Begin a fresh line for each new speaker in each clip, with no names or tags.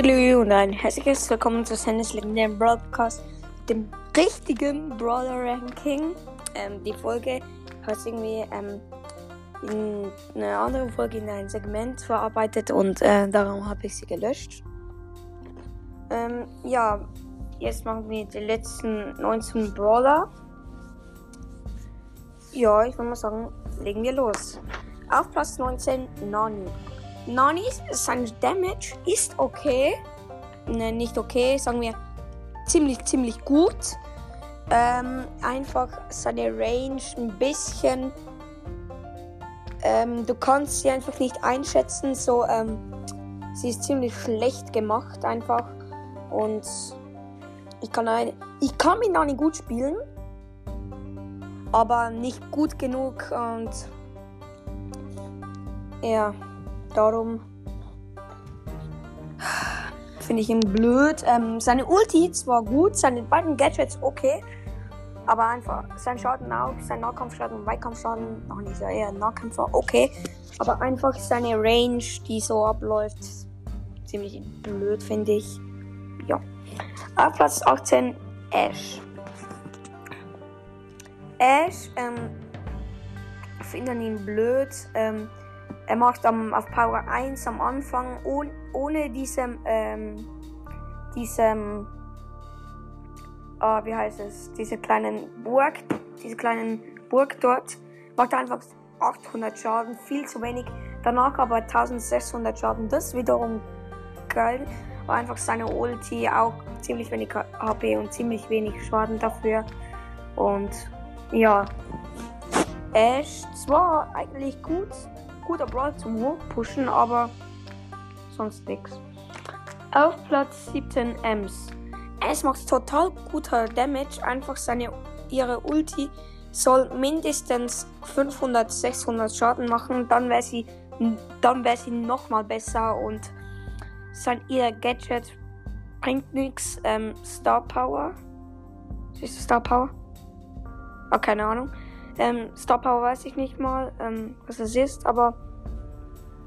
Tschüss und ein herzliches Willkommen zu Sandys legendären Broadcast, dem richtigen Brawler Ranking. Ähm, die Folge hat irgendwie ähm, in einer anderen Folge in ein Segment verarbeitet und äh, darum habe ich sie gelöscht. Ähm, ja, jetzt machen wir die letzten 19 Brawler. Ja, ich würde mal sagen, legen wir los. Auf Platz 19 Nani. Nani, sein Damage ist okay. Ne, nicht okay, sagen wir ziemlich, ziemlich gut. Ähm, einfach seine Range ein bisschen. Ähm, du kannst sie einfach nicht einschätzen. So, ähm, sie ist ziemlich schlecht gemacht einfach. Und ich kann, eine, ich kann mit Nani gut spielen. Aber nicht gut genug und ja. Darum finde ich ihn blöd. Ähm, seine Ulti zwar gut, seine beiden Gadgets okay, aber einfach sein Schaden auch, sein Nahkampfschaden und Weitkampfschaden, noch nicht sehr eher Nahkämpfer, okay. Aber einfach seine Range, die so abläuft, ziemlich blöd, finde ich. Ja. Auf Platz 18 Ash. Ash, ähm, finde ihn blöd. Ähm, er macht am, auf Power 1 am Anfang ohne, ohne diesem, ähm, diesem, äh, wie heißt es, diese kleinen Burg, diese kleinen Burg dort, macht er einfach 800 Schaden, viel zu wenig. Danach aber 1600 Schaden, das wiederum geil. War einfach seine Ulti auch ziemlich wenig HP und ziemlich wenig Schaden dafür. Und ja, Ash zwar eigentlich gut, guter Brawl zum Hochpushen, aber sonst nichts. Auf Platz 17 Ems. Es macht total guter Damage. Einfach seine ihre Ulti soll mindestens 500, 600 Schaden machen. Dann wäre sie, dann wäre sie noch mal besser und sein ihr Gadget bringt nichts. Ähm, Star Power. Siehst du Star Power? Oh, keine Ahnung. Ähm, Star Power weiß ich nicht mal, ähm, was es ist, aber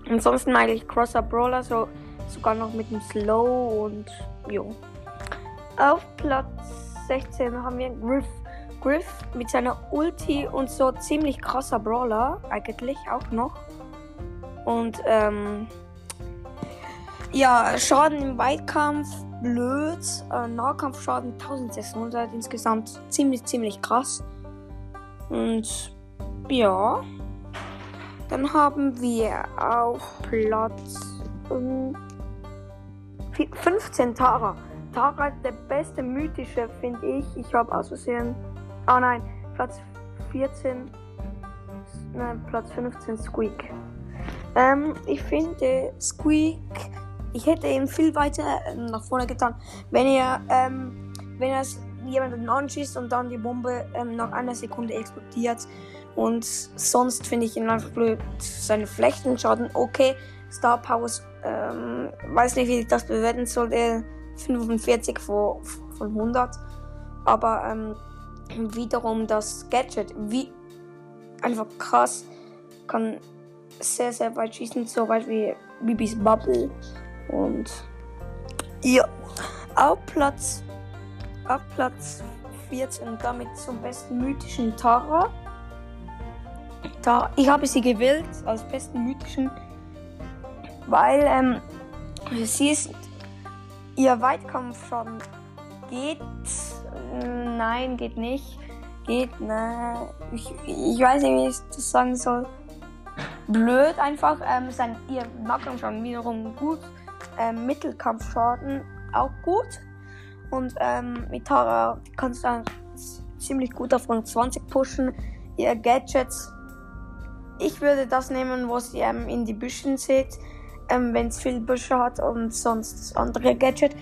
ansonsten eigentlich Crosser Brawler, so sogar noch mit dem Slow und jo. Auf Platz 16 haben wir Griff. Griff mit seiner Ulti und so ziemlich krasser Brawler, eigentlich auch noch. Und ähm, ja, Schaden im Weitkampf, blöd. Äh, Nahkampfschaden 1600 insgesamt, ziemlich, ziemlich krass. Und ja. Dann haben wir auf Platz um, 15 Tara. Tara ist der beste mythische, finde ich. Ich habe aus Versehen. Ah nein, Platz 14. Nein, Platz 15 Squeak. Ähm, ich finde Squeak. Ich hätte ihn viel weiter nach vorne getan, wenn er, ähm, wenn er jemanden anschießt und dann die Bombe ähm, nach einer Sekunde explodiert. Und sonst finde ich ihn einfach blöd. Seine Flechtenschaden okay. Star Powers, ähm, weiß nicht, wie ich das bewerten soll. 45 von, von 100. Aber ähm, wiederum das Gadget, wie einfach krass, kann sehr, sehr weit schießen, so weit wie Bibis Bubble. Und ja, auf Platz auf Platz 14 und damit zum besten mythischen Tara. Da, ich habe sie gewählt als besten mythischen, weil ähm, sie ist ihr Weitkampfschaden geht. Nein, geht nicht. Geht, ne. Ich, ich weiß nicht, wie ich das sagen soll. Blöd einfach. Ähm, sein, ihr Nahkampfschaden wiederum gut. Ähm, Mittelkampfschaden auch gut. Und ähm, mit Tara kannst du ziemlich gut auf Rang 20 pushen. Ihr Gadgets. Ich würde das nehmen, was ihr ähm, in die Büschen seht. Ähm, Wenn es viel Büsche hat und sonst andere Gadget.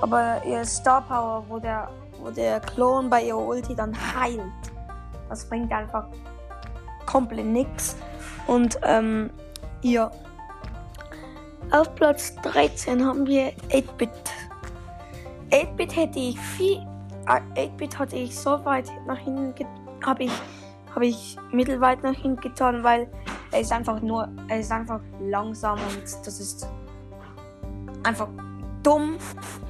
Aber ihr Star Power, wo der, wo der Klon bei ihr Ulti dann heilt. Das bringt einfach komplett nix. Und ähm, ja. Auf Platz 13 haben wir 8-Bit. 8-Bit hätte ich viel. 8-Bit hatte ich so weit nach hinten habe ich habe ich mittelweit nach hinten getan, weil er ist einfach nur er ist einfach langsam und das ist einfach dumm.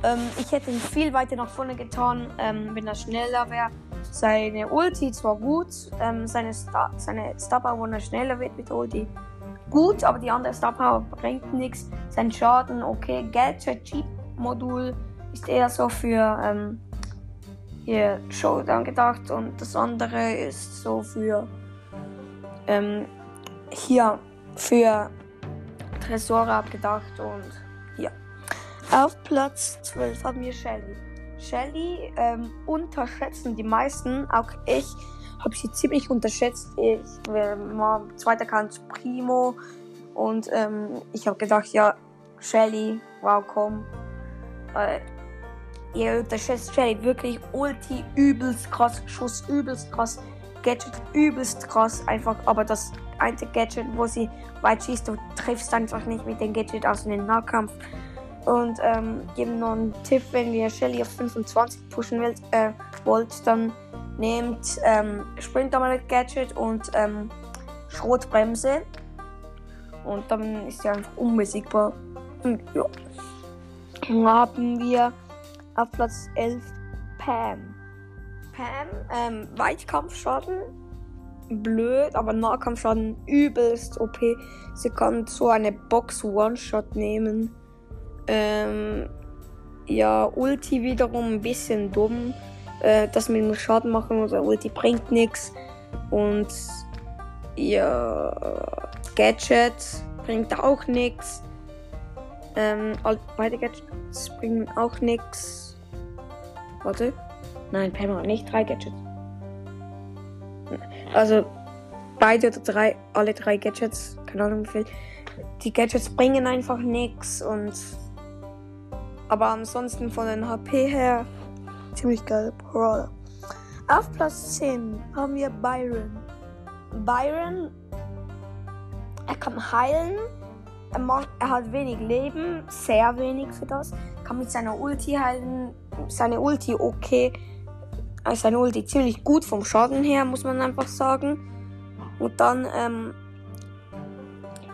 Ähm, ich hätte ihn viel weiter nach vorne getan, ähm, wenn er schneller wäre. Seine Ulti zwar gut, ähm, seine, Star seine Star Power, wenn er schneller wird mit Ulti, gut, aber die andere Star Power bringt nichts. Sein Schaden, okay. Gadget Jeep Modul ist eher so für ähm, hier Showdown gedacht und das andere ist so für ähm, hier für Tresore abgedacht und ja. Auf Platz 12 haben wir Shelly. Shelly ähm, unterschätzen die meisten, auch ich habe sie ziemlich unterschätzt. Ich war zweiter Kant Primo und ähm, ich habe gedacht, ja, Shelly, wow, komm. Äh, ihr unterschätzt Shelly wirklich Ulti übelst krass, Schuss übelst krass, Gadget übelst krass, einfach, aber das eine Gadget, wo sie weit schießt, du triffst einfach nicht mit dem Gadget aus dem Nahkampf. Und ähm, geben noch einen Tipp, wenn ihr Shelly auf 25 pushen wollt, äh, wollt dann nehmt ähm, Sprint Gadget und ähm, Schrotbremse. Und dann ist sie einfach unbesiegbar. Und ja. Dann haben wir auf Platz 11 Pam. Pam, ähm, Weitkampfschaden. Blöd, aber Nahkampfschaden übelst OP. Sie kann so eine Box One-Shot nehmen. Ähm, ja, Ulti wiederum ein bisschen dumm äh, dass wir nur Schaden machen oder Ulti bringt nichts. Und ja, Gadget bringt auch nichts. Ähm, beide Gadgets bringen auch nichts. Warte. Nein, Pam hat nicht drei Gadgets. Also beide oder drei, alle drei Gadgets, keine Ahnung wie viel. Die Gadgets bringen einfach nichts und aber ansonsten von den HP her ziemlich geil. Brawler. Auf Platz 10 haben wir Byron. Byron, er kann heilen. Er, hat wenig Leben, sehr wenig für das. Kann mit seiner Ulti heilen. Seine Ulti okay. Also seine Ulti ziemlich gut vom Schaden her, muss man einfach sagen. Und dann, ähm,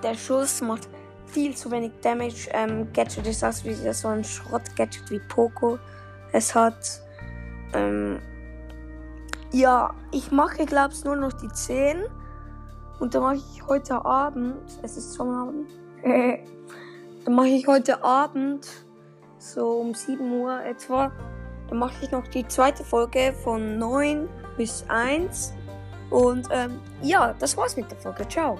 der Schuss macht viel zu wenig Damage. Ähm, Gadget ist das wie so ein Schrott-Gadget wie Poco es hat. Ähm, ja, ich mache, glaube ich, nur noch die 10. Und dann mache ich heute Abend, es ist schon Abend, dann mache ich heute Abend, so um 7 Uhr etwa, dann mache ich noch die zweite Folge von 9 bis 1. Und ähm, ja, das war's mit der Folge. Ciao.